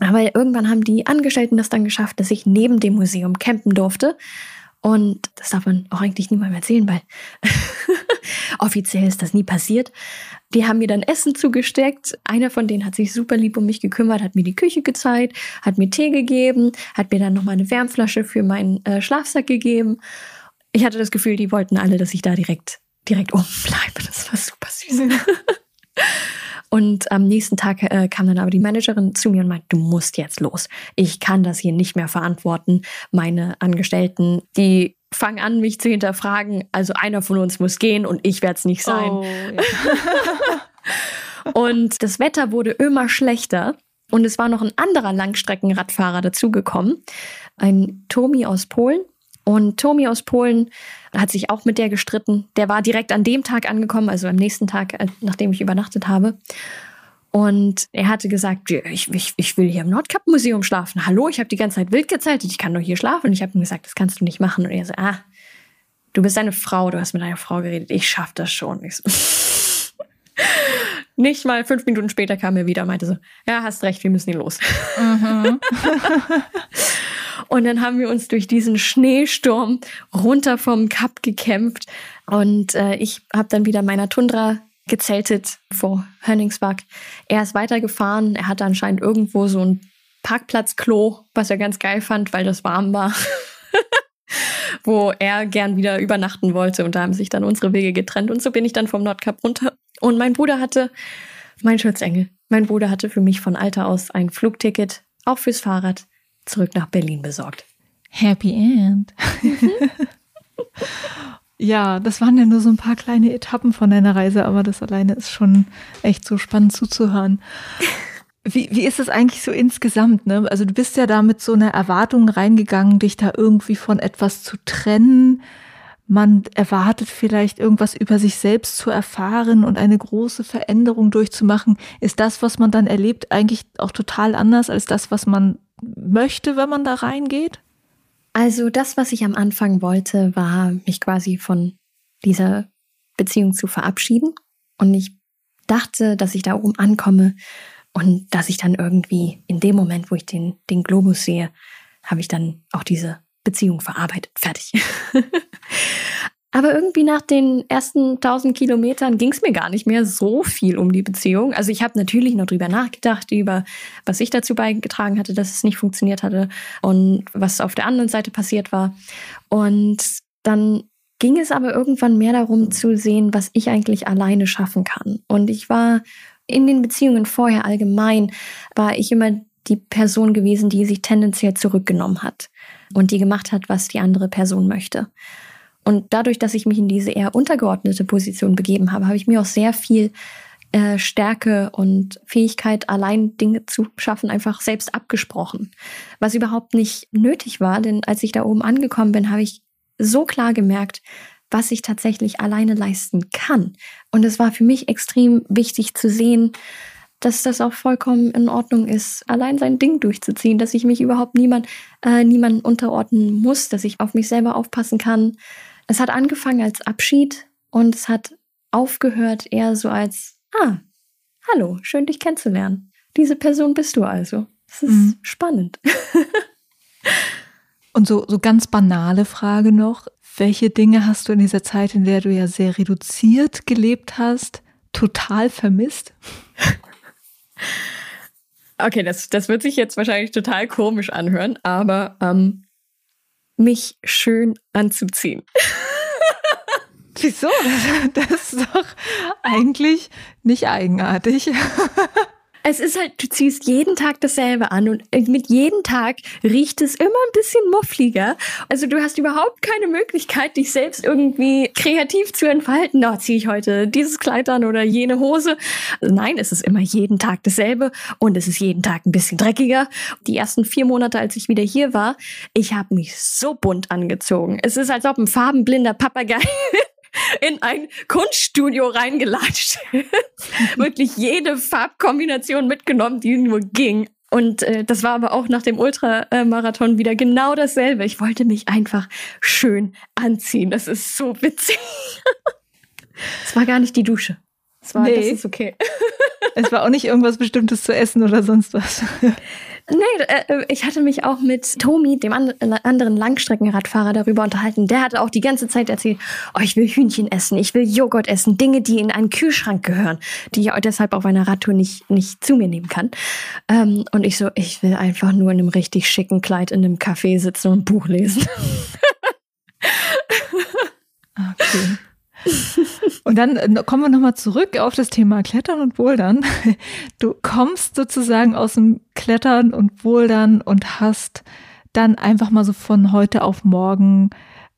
Aber irgendwann haben die Angestellten das dann geschafft, dass ich neben dem Museum campen durfte. Und das darf man auch eigentlich niemandem erzählen, weil <laughs> offiziell ist das nie passiert. Die haben mir dann Essen zugesteckt. Einer von denen hat sich super lieb um mich gekümmert, hat mir die Küche gezeigt, hat mir Tee gegeben, hat mir dann nochmal eine Wärmflasche für meinen äh, Schlafsack gegeben ich hatte das Gefühl, die wollten alle, dass ich da direkt, direkt oben <laughs> bleibe. Das war super süß. <laughs> Und am nächsten Tag äh, kam dann aber die Managerin zu mir und meinte, du musst jetzt los. Ich kann das hier nicht mehr verantworten. Meine Angestellten, die fangen an, mich zu hinterfragen. Also einer von uns muss gehen und ich werde es nicht sein. Oh, ja. <laughs> und das Wetter wurde immer schlechter. Und es war noch ein anderer Langstreckenradfahrer dazugekommen. Ein Tomi aus Polen. Und Tomi aus Polen hat sich auch mit der gestritten. Der war direkt an dem Tag angekommen, also am nächsten Tag, äh, nachdem ich übernachtet habe. Und er hatte gesagt, ich, ich, ich will hier im Nordkap-Museum schlafen. Hallo, ich habe die ganze Zeit wild gezeltet, ich kann doch hier schlafen. Und ich habe ihm gesagt, das kannst du nicht machen. Und er so, ah, du bist eine Frau, du hast mit einer Frau geredet, ich schaff das schon. So, <laughs> nicht mal fünf Minuten später kam er wieder und meinte so, ja, hast recht, wir müssen hier los. Mhm. <laughs> Und dann haben wir uns durch diesen Schneesturm runter vom Kap gekämpft. Und äh, ich habe dann wieder meiner Tundra gezeltet vor Hönningsbach. Er ist weitergefahren. Er hatte anscheinend irgendwo so ein Parkplatzklo, was er ganz geil fand, weil das warm war. <laughs> wo er gern wieder übernachten wollte. Und da haben sich dann unsere Wege getrennt. Und so bin ich dann vom Nordkap runter. Und mein Bruder hatte, mein Schutzengel, mein Bruder hatte für mich von Alter aus ein Flugticket, auch fürs Fahrrad, zurück nach Berlin besorgt. Happy End. <laughs> Ja, das waren ja nur so ein paar kleine Etappen von deiner Reise, aber das alleine ist schon echt so spannend zuzuhören. <laughs> Wie, wie ist es eigentlich so insgesamt? Ne? Also du bist ja da mit so einer Erwartung reingegangen, dich da irgendwie von etwas zu trennen. Man erwartet vielleicht irgendwas über sich selbst zu erfahren und eine große Veränderung durchzumachen. Ist das, was man dann erlebt, eigentlich auch total anders als das, was man möchte, wenn man da reingeht? Also das, was ich am Anfang wollte, war mich quasi von dieser Beziehung zu verabschieden. Und ich dachte, dass ich da oben ankomme und dass ich dann irgendwie in dem Moment, wo ich den, den Globus sehe, habe ich dann auch diese Beziehung verarbeitet. Fertig. <laughs> Aber irgendwie nach den ersten 1000 Kilometern ging es mir gar nicht mehr so viel um die Beziehung. Also ich habe natürlich noch drüber nachgedacht, über was ich dazu beigetragen hatte, dass es nicht funktioniert hatte und was auf der anderen Seite passiert war. Und dann ging es aber irgendwann mehr darum zu sehen, was ich eigentlich alleine schaffen kann. Und ich war in den Beziehungen vorher allgemein, war ich immer die Person gewesen, die sich tendenziell zurückgenommen hat und die gemacht hat, was die andere Person möchte. Und dadurch, dass ich mich in diese eher untergeordnete Position begeben habe, habe ich mir auch sehr viel äh, Stärke und Fähigkeit, allein Dinge zu schaffen, einfach selbst abgesprochen. Was überhaupt nicht nötig war, denn als ich da oben angekommen bin, habe ich so klar gemerkt, was ich tatsächlich alleine leisten kann. Und es war für mich extrem wichtig zu sehen, dass das auch vollkommen in Ordnung ist, allein sein Ding durchzuziehen, dass ich mich überhaupt niemand, äh, niemanden unterordnen muss, dass ich auf mich selber aufpassen kann, es hat angefangen als Abschied und es hat aufgehört eher so als, ah, hallo, schön dich kennenzulernen. Diese Person bist du also. Das ist mhm. spannend. <laughs> und so, so ganz banale Frage noch. Welche Dinge hast du in dieser Zeit, in der du ja sehr reduziert gelebt hast, total vermisst? Okay, das, das wird sich jetzt wahrscheinlich total komisch anhören, aber ähm, mich schön anzuziehen. <laughs> Wieso? Das, ist doch eigentlich nicht eigenartig. <laughs> Es ist halt, du ziehst jeden Tag dasselbe an und mit jedem Tag riecht es immer ein bisschen muffliger. Also du hast überhaupt keine Möglichkeit, dich selbst irgendwie kreativ zu entfalten. Oh, ziehe ich heute dieses Kleid an oder jene Hose. Nein, es ist immer jeden Tag dasselbe und es ist jeden Tag ein bisschen dreckiger. Die ersten vier Monate, als ich wieder hier war, ich habe mich so bunt angezogen. Es ist, als ob ein farbenblinder Papagei <laughs> in ein Kunststudio reingelatscht. <laughs> Wirklich jede Farbkombination mitgenommen, die nur ging. Und äh, das war aber auch nach dem Ultramarathon wieder genau dasselbe. Ich wollte mich einfach schön anziehen. Das ist so witzig. <laughs> Es war gar nicht die Dusche. Es war, nee. das ist okay. Es war auch nicht irgendwas Bestimmtes zu essen oder sonst was. <laughs> Nee, äh, ich hatte mich auch mit Tomi, dem anderen Langstreckenradfahrer, darüber unterhalten. Der hatte auch die ganze Zeit erzählt, oh, ich will Hühnchen essen, ich will Joghurt essen, Dinge, die in einen Kühlschrank gehören, die ich deshalb auf einer Radtour nicht, nicht zu mir nehmen kann. Ähm, und ich so, ich will einfach nur in einem richtig schicken Kleid in einem Café sitzen und ein Buch lesen. <laughs> okay. <laughs> Und dann äh, kommen wir nochmal zurück auf das Thema Klettern und Bouldern. Du kommst sozusagen aus dem Klettern und Bouldern und hast dann einfach mal so von heute auf morgen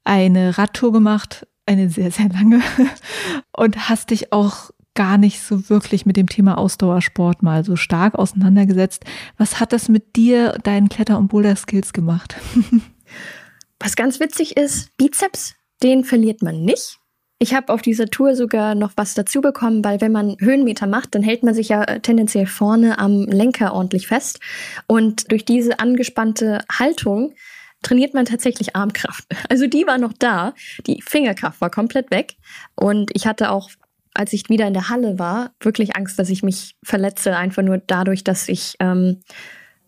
eine Radtour gemacht, eine sehr, sehr lange, <laughs> und hast dich auch gar nicht so wirklich mit dem Thema Ausdauersport mal so stark auseinandergesetzt. Was hat das mit dir, deinen Kletter- und Boulder-Skills gemacht? <laughs> Was ganz witzig ist, Bizeps, den verliert man nicht. Ich habe auf dieser Tour sogar noch was dazu bekommen, weil wenn man Höhenmeter macht, dann hält man sich ja äh, tendenziell vorne am Lenker ordentlich fest. Und durch diese angespannte Haltung trainiert man tatsächlich Armkraft. <laughs> Also die war noch da, die Fingerkraft war komplett weg. Und ich hatte auch, als ich wieder in der Halle war, wirklich Angst, dass ich mich verletze, einfach nur dadurch, dass ich, ähm,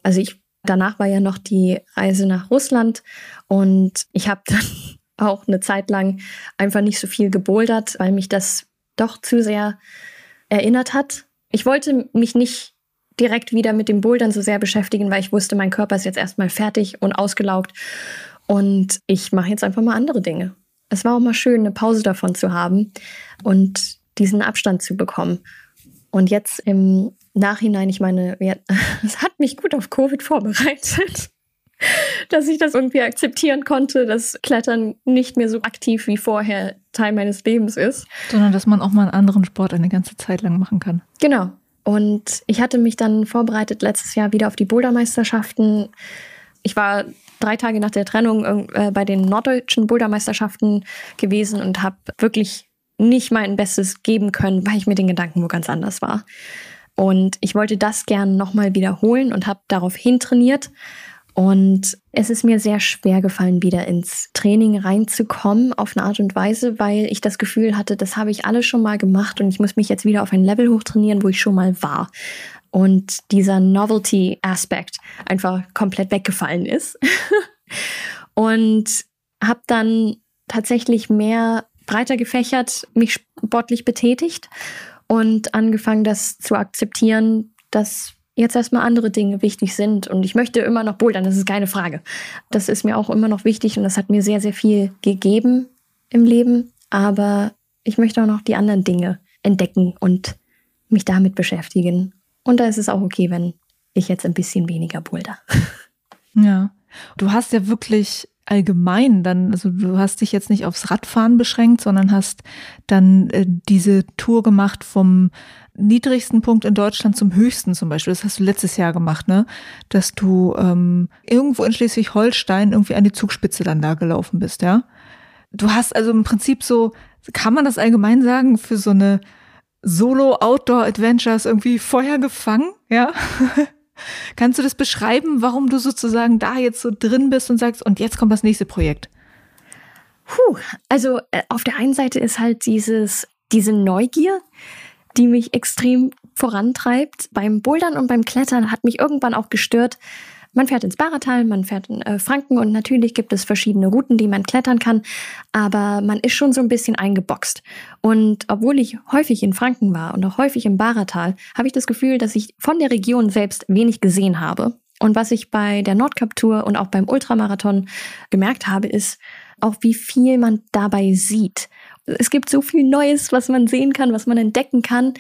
also ich, danach war ja noch die Reise nach Russland und ich habe dann auch eine Zeit lang einfach nicht so viel gebouldert, weil mich das doch zu sehr erinnert hat. Ich wollte mich nicht direkt wieder mit dem Bouldern so sehr beschäftigen, weil ich wusste, mein Körper ist jetzt erstmal fertig und ausgelaugt und ich mache jetzt einfach mal andere Dinge. Es war auch mal schön, eine Pause davon zu haben und diesen Abstand zu bekommen. Und jetzt im Nachhinein, ich meine, <laughs> es hat mich gut auf Covid vorbereitet <laughs> dass ich das irgendwie akzeptieren konnte, dass Klettern nicht mehr so aktiv wie vorher Teil meines Lebens ist. Sondern dass man auch mal einen anderen Sport eine ganze Zeit lang machen kann. Genau. Und ich hatte mich dann vorbereitet letztes Jahr wieder auf die Bouldermeisterschaften. Ich war drei Tage nach der Trennung äh, bei den norddeutschen Bouldermeisterschaften gewesen und habe wirklich nicht mein Bestes geben können, weil ich mit den Gedanken wo ganz anders war. Und ich wollte das gern nochmal wiederholen und habe darauf hintrainiert und es ist mir sehr schwer gefallen, wieder ins Training reinzukommen auf eine Art und Weise, weil ich das Gefühl hatte, das habe ich alles schon mal gemacht und ich muss mich jetzt wieder auf ein Level hochtrainieren, wo ich schon mal war. Und dieser Novelty-Aspekt einfach komplett weggefallen ist. <laughs> und habe dann tatsächlich mehr breiter gefächert mich sportlich betätigt und angefangen, das zu akzeptieren, dass jetzt erstmal andere Dinge wichtig sind. Und ich möchte immer noch bouldern, das ist keine Frage. Das ist mir auch immer noch wichtig und das hat mir sehr, sehr viel gegeben im Leben. Aber ich möchte auch noch die anderen Dinge entdecken und mich damit beschäftigen. Und da ist es auch okay, wenn ich jetzt ein bisschen weniger boulder. <laughs> Ja. Du hast ja wirklich allgemein dann, also du hast dich jetzt nicht aufs Radfahren beschränkt, sondern hast dann äh, diese Tour gemacht vom niedrigsten Punkt in Deutschland zum höchsten zum Beispiel. Das hast du letztes Jahr gemacht, ne? Dass du ähm, irgendwo in Schleswig-Holstein irgendwie an die Zugspitze dann da gelaufen bist, ja? Du hast also im Prinzip so, kann man das allgemein sagen, für so eine Solo-Outdoor-Adventures irgendwie Feuer gefangen, ja? <laughs> Kannst du das beschreiben, warum du sozusagen da jetzt so drin bist und sagst, und jetzt kommt das nächste Projekt? Puh, also äh, auf der einen Seite ist halt dieses, diese Neugier, die mich extrem vorantreibt. Beim Bouldern und beim Klettern hat mich irgendwann auch gestört, man fährt ins Baratal, man fährt in äh, Franken und natürlich gibt es verschiedene Routen, die man klettern kann, aber man ist schon so ein bisschen eingeboxt. Und obwohl ich häufig in Franken war und auch häufig im Baratal, habe ich das Gefühl, dass ich von der Region selbst wenig gesehen habe. Und was ich bei der Nordcup Tour und auch beim Ultramarathon gemerkt habe, ist auch, wie viel man dabei sieht. Es gibt so viel Neues, was man sehen kann, was man entdecken kann.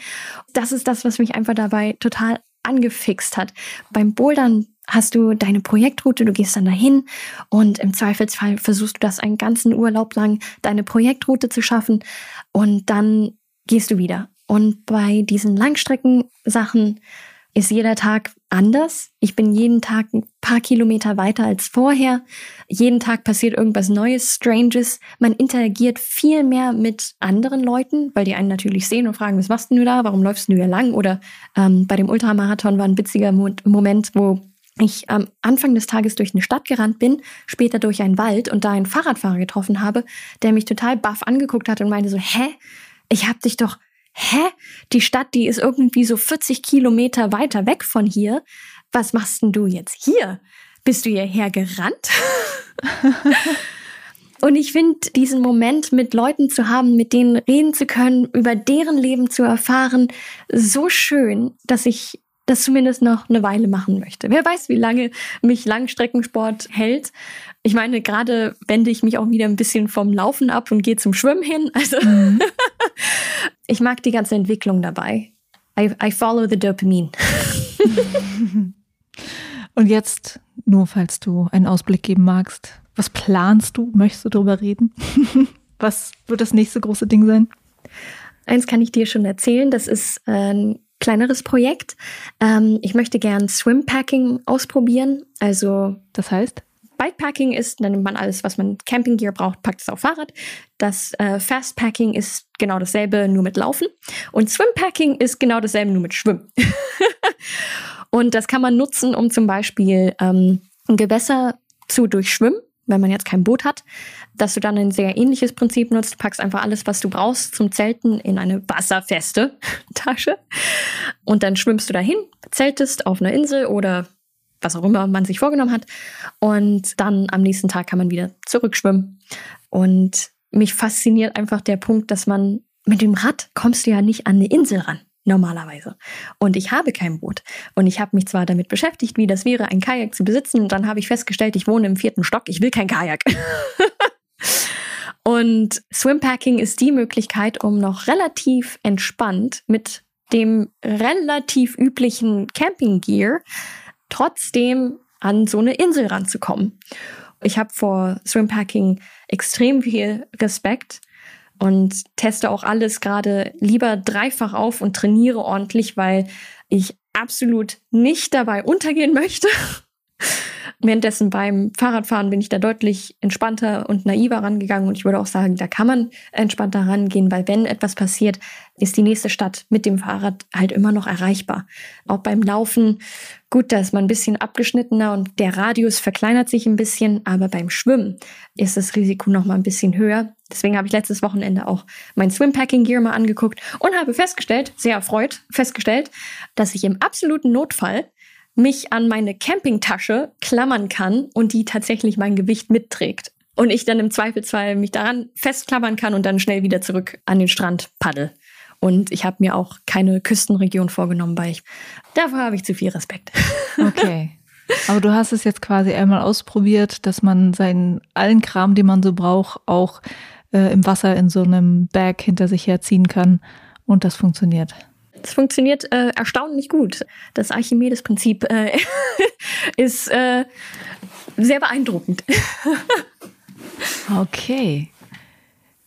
Das ist das, was mich einfach dabei total angefixt hat. Beim Bouldern hast du deine Projektroute, du gehst dann dahin und im Zweifelsfall versuchst du das einen ganzen Urlaub lang, deine Projektroute zu schaffen und dann gehst du wieder. Und bei diesen Langstreckensachen ist jeder Tag anders. Ich bin jeden Tag ein paar Kilometer weiter als vorher. Jeden Tag passiert irgendwas Neues, Stranges. Man interagiert viel mehr mit anderen Leuten, weil die einen natürlich sehen und fragen, was machst du da? Warum läufst du hier lang? Oder ähm, bei dem Ultramarathon war ein witziger Moment, wo ich am Anfang des Tages durch eine Stadt gerannt bin, später durch einen Wald und da einen Fahrradfahrer getroffen habe, der mich total baff angeguckt hat und meinte so, hä? Ich hab dich doch, hä? Die Stadt, die ist irgendwie so 40 Kilometer weiter weg von hier. Was machst denn du jetzt hier? Bist du hierher gerannt? <laughs> Und ich finde diesen Moment mit Leuten zu haben, mit denen reden zu können, über deren Leben zu erfahren, so schön, dass ich das zumindest noch eine Weile machen möchte. Wer weiß, wie lange mich Langstreckensport hält. Ich meine, gerade wende ich mich auch wieder ein bisschen vom Laufen ab und gehe zum Schwimmen hin. <laughs> Also mhm. <laughs> ich mag die ganze Entwicklung dabei. I, I follow the dopamine. <laughs> und jetzt, nur falls du einen Ausblick geben magst, was planst du? Möchtest du darüber reden? was wird das nächste große Ding sein? Eins kann ich dir schon erzählen, das ist ein kleineres Projekt. Ähm, ich möchte gern Swimpacking ausprobieren. Also, das heißt? Bikepacking ist, dann nimmt man alles, was man Camping Gear braucht, packt es auf Fahrrad. Das äh, Fastpacking ist genau dasselbe, nur mit Laufen. Und Swimpacking ist genau dasselbe, nur mit Schwimmen. <laughs> und das kann man nutzen, um zum Beispiel ähm, ein Gewässer zu durchschwimmen wenn man jetzt kein Boot hat, dass du dann ein sehr ähnliches Prinzip nutzt, packst einfach alles, was du brauchst zum Zelten in eine wasserfeste <laughs> Tasche und dann schwimmst du dahin, zeltest auf einer Insel oder was auch immer man sich vorgenommen hat und dann am nächsten Tag kann man wieder zurückschwimmen und mich fasziniert einfach der Punkt, dass man mit dem Rad kommst du ja nicht an eine Insel ran normalerweise. Und ich habe kein Boot. Und ich habe mich zwar damit beschäftigt, wie das wäre, ein Kajak zu besitzen. Und dann habe ich festgestellt, ich wohne im vierten Stock, ich will kein Kajak. <laughs> und Swimpacking ist die Möglichkeit, um noch relativ entspannt mit dem relativ üblichen Camping Gear trotzdem an so eine Insel ranzukommen. Ich habe vor Swimpacking extrem viel Respekt und teste auch alles gerade lieber dreifach auf und trainiere ordentlich, weil ich absolut nicht dabei untergehen möchte. <laughs> Währenddessen beim Fahrradfahren bin ich da deutlich entspannter und naiver rangegangen und ich würde auch sagen, da kann man entspannter rangehen, weil wenn etwas passiert, ist die nächste Stadt mit dem Fahrrad halt immer noch erreichbar. Auch beim Laufen, gut, da ist man ein bisschen abgeschnittener und der Radius verkleinert sich ein bisschen, aber beim Schwimmen ist das Risiko noch mal ein bisschen höher. Deswegen habe ich letztes Wochenende auch mein Swimpacking Gear mal angeguckt und habe festgestellt, sehr erfreut festgestellt, dass ich im absoluten Notfall mich an meine Campingtasche klammern kann und die tatsächlich mein Gewicht mitträgt. und ich dann im Zweifelsfall mich daran festklammern kann und dann schnell wieder zurück an den Strand paddel. Und ich habe mir auch keine Küstenregion vorgenommen, weil ich dafür habe ich zu viel Respekt. <laughs> Okay. Aber du hast es jetzt quasi einmal ausprobiert, dass man seinen allen Kram, den man so braucht, auch äh, im Wasser in so einem Bag hinter sich herziehen kann. Und das funktioniert. Es funktioniert äh, erstaunlich gut. Das Archimedes-Prinzip äh, <laughs> ist äh, sehr beeindruckend. <laughs> okay.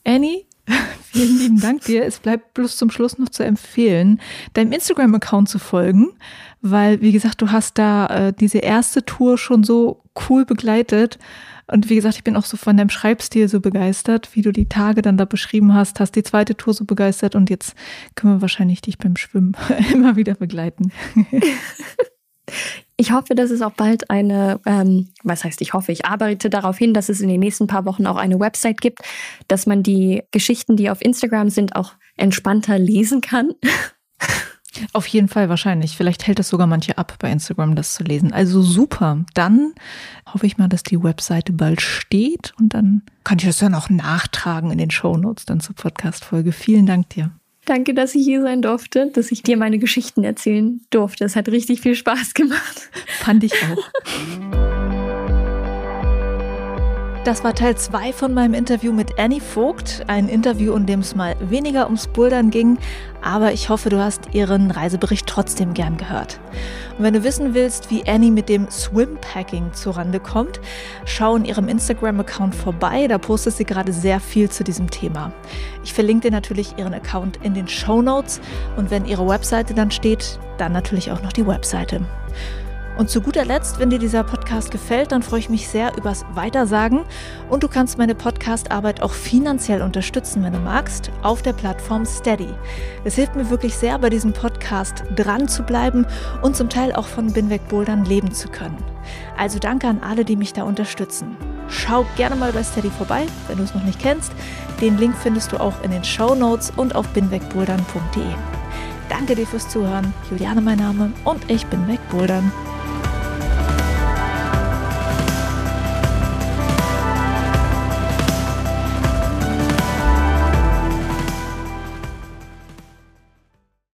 Annie, <laughs> vielen lieben Dank dir. Es bleibt bloß zum Schluss noch zu empfehlen, deinem Instagram-Account zu folgen, weil, wie gesagt, du hast da äh, diese erste Tour schon so cool begleitet und wie gesagt, ich bin auch so von deinem Schreibstil so begeistert, wie du die Tage dann da beschrieben hast, hast die zweite Tour so begeistert und jetzt können wir wahrscheinlich dich beim Schwimmen <laughs> immer wieder begleiten. Ich hoffe, dass es auch bald eine, ähm, was heißt ich hoffe, ich arbeite darauf hin, dass es in den nächsten paar Wochen auch eine Website gibt, dass man die Geschichten, die auf Instagram sind, auch entspannter lesen kann. Auf jeden Fall wahrscheinlich. Vielleicht hält es sogar manche ab, bei Instagram das zu lesen. Also super. Dann hoffe ich mal, dass die Webseite bald steht und dann kann ich das dann auch nachtragen in den Show Notes dann zur Podcast-Folge. Vielen Dank dir. Danke, dass ich hier sein durfte, dass ich dir meine Geschichten erzählen durfte. Es hat richtig viel Spaß gemacht. Fand ich auch. <laughs> Das war Teil 2 von meinem Interview mit Annie Vogt. Ein Interview, in dem es mal weniger ums Bouldern ging, aber ich hoffe, du hast ihren Reisebericht trotzdem gern gehört. Und wenn du wissen willst, wie Annie mit dem Swimpacking zurande kommt, schau in ihrem Instagram-Account vorbei. Da postet sie gerade sehr viel zu diesem Thema. Ich verlinke dir natürlich ihren Account in den Show Notes und wenn ihre Webseite dann steht, dann natürlich auch noch die Webseite. Und zu guter Letzt, wenn dir dieser Podcast gefällt, dann freue ich mich sehr übers Weitersagen. Und du kannst meine Podcastarbeit auch finanziell unterstützen, wenn du magst, auf der Plattform Steady. Es hilft mir wirklich sehr, bei diesem Podcast dran zu bleiben und zum Teil auch von Binweg Bouldern leben zu können. Also danke an alle, die mich da unterstützen. Schau gerne mal bei Steady vorbei, wenn du es noch nicht kennst. Den Link findest du auch in den Show Notes und auf binwegbouldern.de. Danke dir fürs Zuhören. Juliane mein Name und ich bin wegbouldern.